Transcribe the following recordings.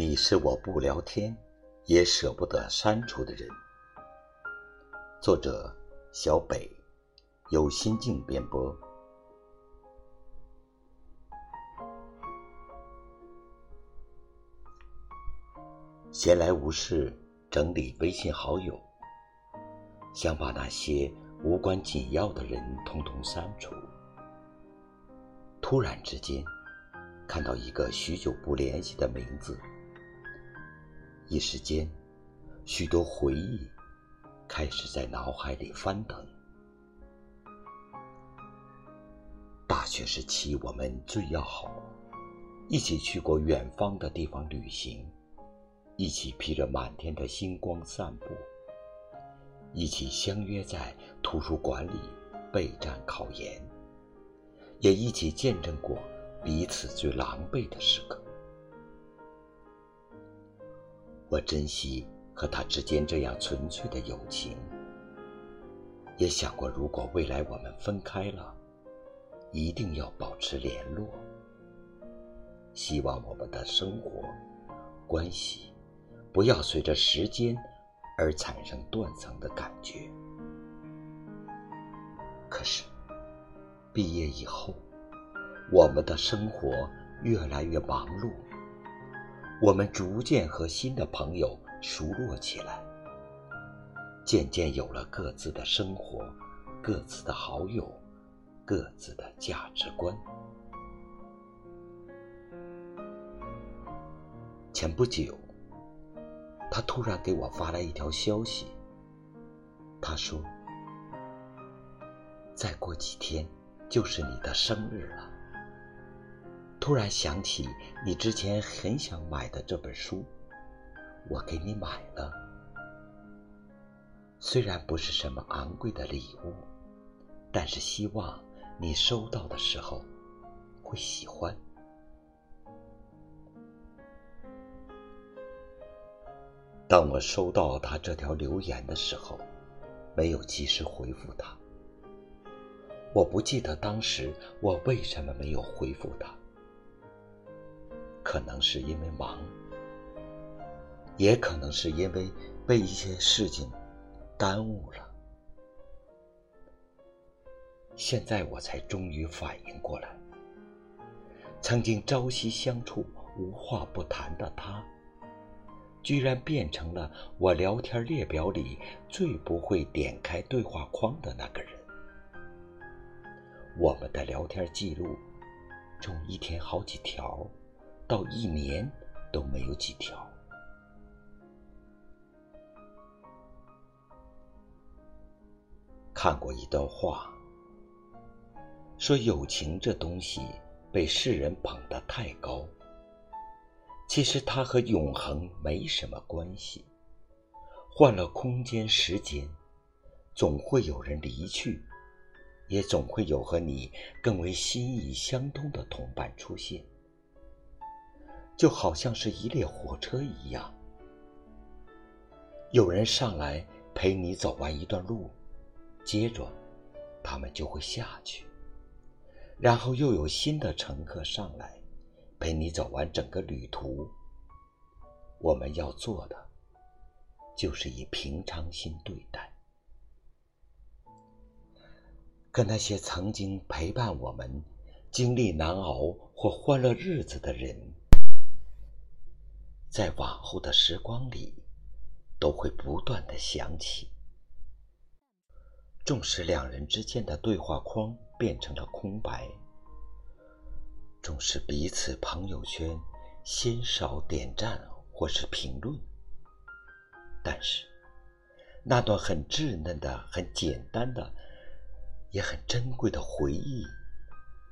你是我不聊天也舍不得删除的人。作者：小北，由心境编播。闲来无事，整理微信好友，想把那些无关紧要的人通通删除。突然之间，看到一个许久不联系的名字。一时间，许多回忆开始在脑海里翻腾。大学时期，我们最要好，一起去过远方的地方旅行，一起披着满天的星光散步，一起相约在图书馆里备战考研，也一起见证过彼此最狼狈的时刻。我珍惜和他之间这样纯粹的友情，也想过如果未来我们分开了，一定要保持联络。希望我们的生活关系不要随着时间而产生断层的感觉。可是，毕业以后，我们的生活越来越忙碌。我们逐渐和新的朋友熟络起来，渐渐有了各自的生活、各自的好友、各自的价值观。前不久，他突然给我发来一条消息，他说：“再过几天就是你的生日了。”突然想起你之前很想买的这本书，我给你买了。虽然不是什么昂贵的礼物，但是希望你收到的时候会喜欢。当我收到他这条留言的时候，没有及时回复他。我不记得当时我为什么没有回复他。可能是因为忙，也可能是因为被一些事情耽误了。现在我才终于反应过来，曾经朝夕相处、无话不谈的他，居然变成了我聊天列表里最不会点开对话框的那个人。我们的聊天记录，从一天好几条。到一年都没有几条。看过一段话，说友情这东西被世人捧得太高，其实它和永恒没什么关系。换了空间、时间，总会有人离去，也总会有和你更为心意相通的同伴出现。就好像是一列火车一样，有人上来陪你走完一段路，接着他们就会下去，然后又有新的乘客上来陪你走完整个旅途。我们要做的就是以平常心对待，跟那些曾经陪伴我们经历难熬或欢乐日子的人。在往后的时光里，都会不断的想起。纵使两人之间的对话框变成了空白，纵使彼此朋友圈鲜少点赞或是评论，但是那段很稚嫩的、很简单的、也很珍贵的回忆，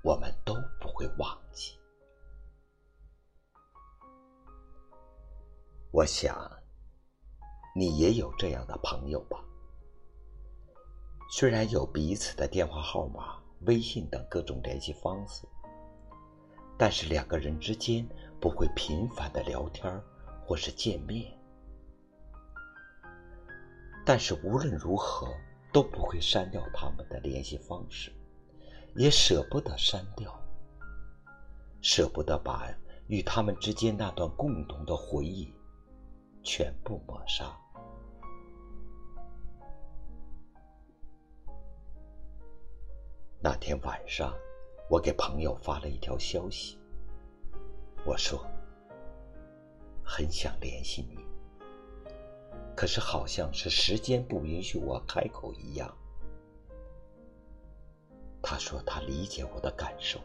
我们都不会忘记。我想，你也有这样的朋友吧？虽然有彼此的电话号码、微信等各种联系方式，但是两个人之间不会频繁的聊天或是见面。但是无论如何都不会删掉他们的联系方式，也舍不得删掉，舍不得把与他们之间那段共同的回忆全部抹杀。那天晚上，我给朋友发了一条消息，我说：“很想联系你，可是好像是时间不允许我开口一样。”他说他理解我的感受，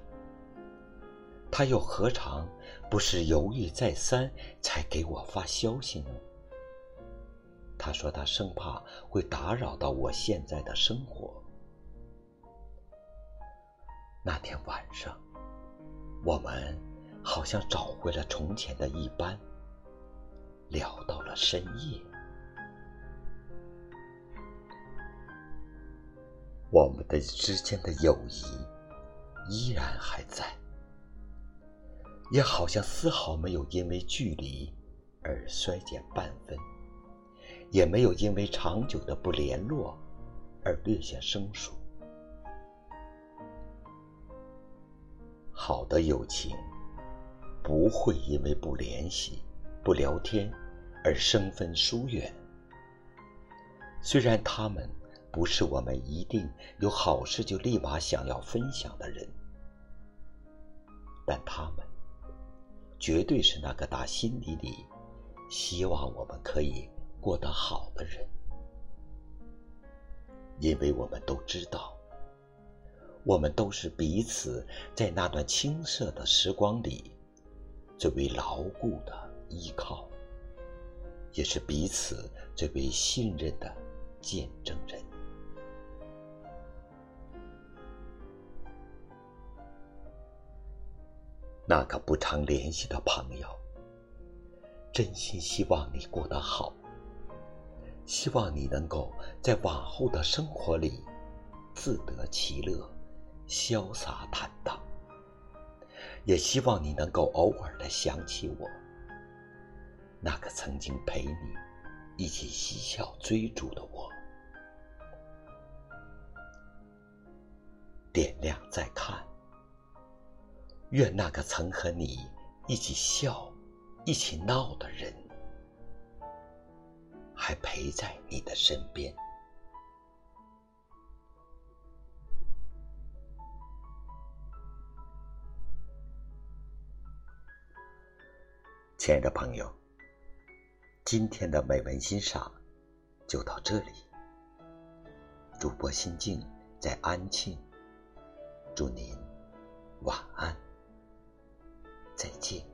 他又何尝不是犹豫再三才给我发消息呢？他说他生怕会打扰到我现在的生活。那天晚上，我们好像找回了从前的一般，聊到了深夜。我们的之间的友谊依然还在，也好像丝毫没有因为距离而衰减半分，也没有因为长久的不联络而略显生疏。好的友情不会因为不联系、不聊天而生分疏远。虽然他们不是我们一定有好事就立马想要分享的人，但他们绝对是那个打心底里希望我们可以过得好的人，因为我们都知道。我们都是彼此在那段青涩的时光里最为牢固的依靠，也是彼此最为信任的见证人。那个不常联系的朋友，真心希望你过得好，希望你能够在往后的生活里自得其乐。潇洒坦荡，也希望你能够偶尔的想起我，那个曾经陪你一起嬉笑追逐的我。点亮再看，愿那个曾和你一起笑、一起闹的人，还陪在你的身边。亲爱的朋友，今天的美文欣赏就到这里。主播心静在安庆，祝您晚安。再见。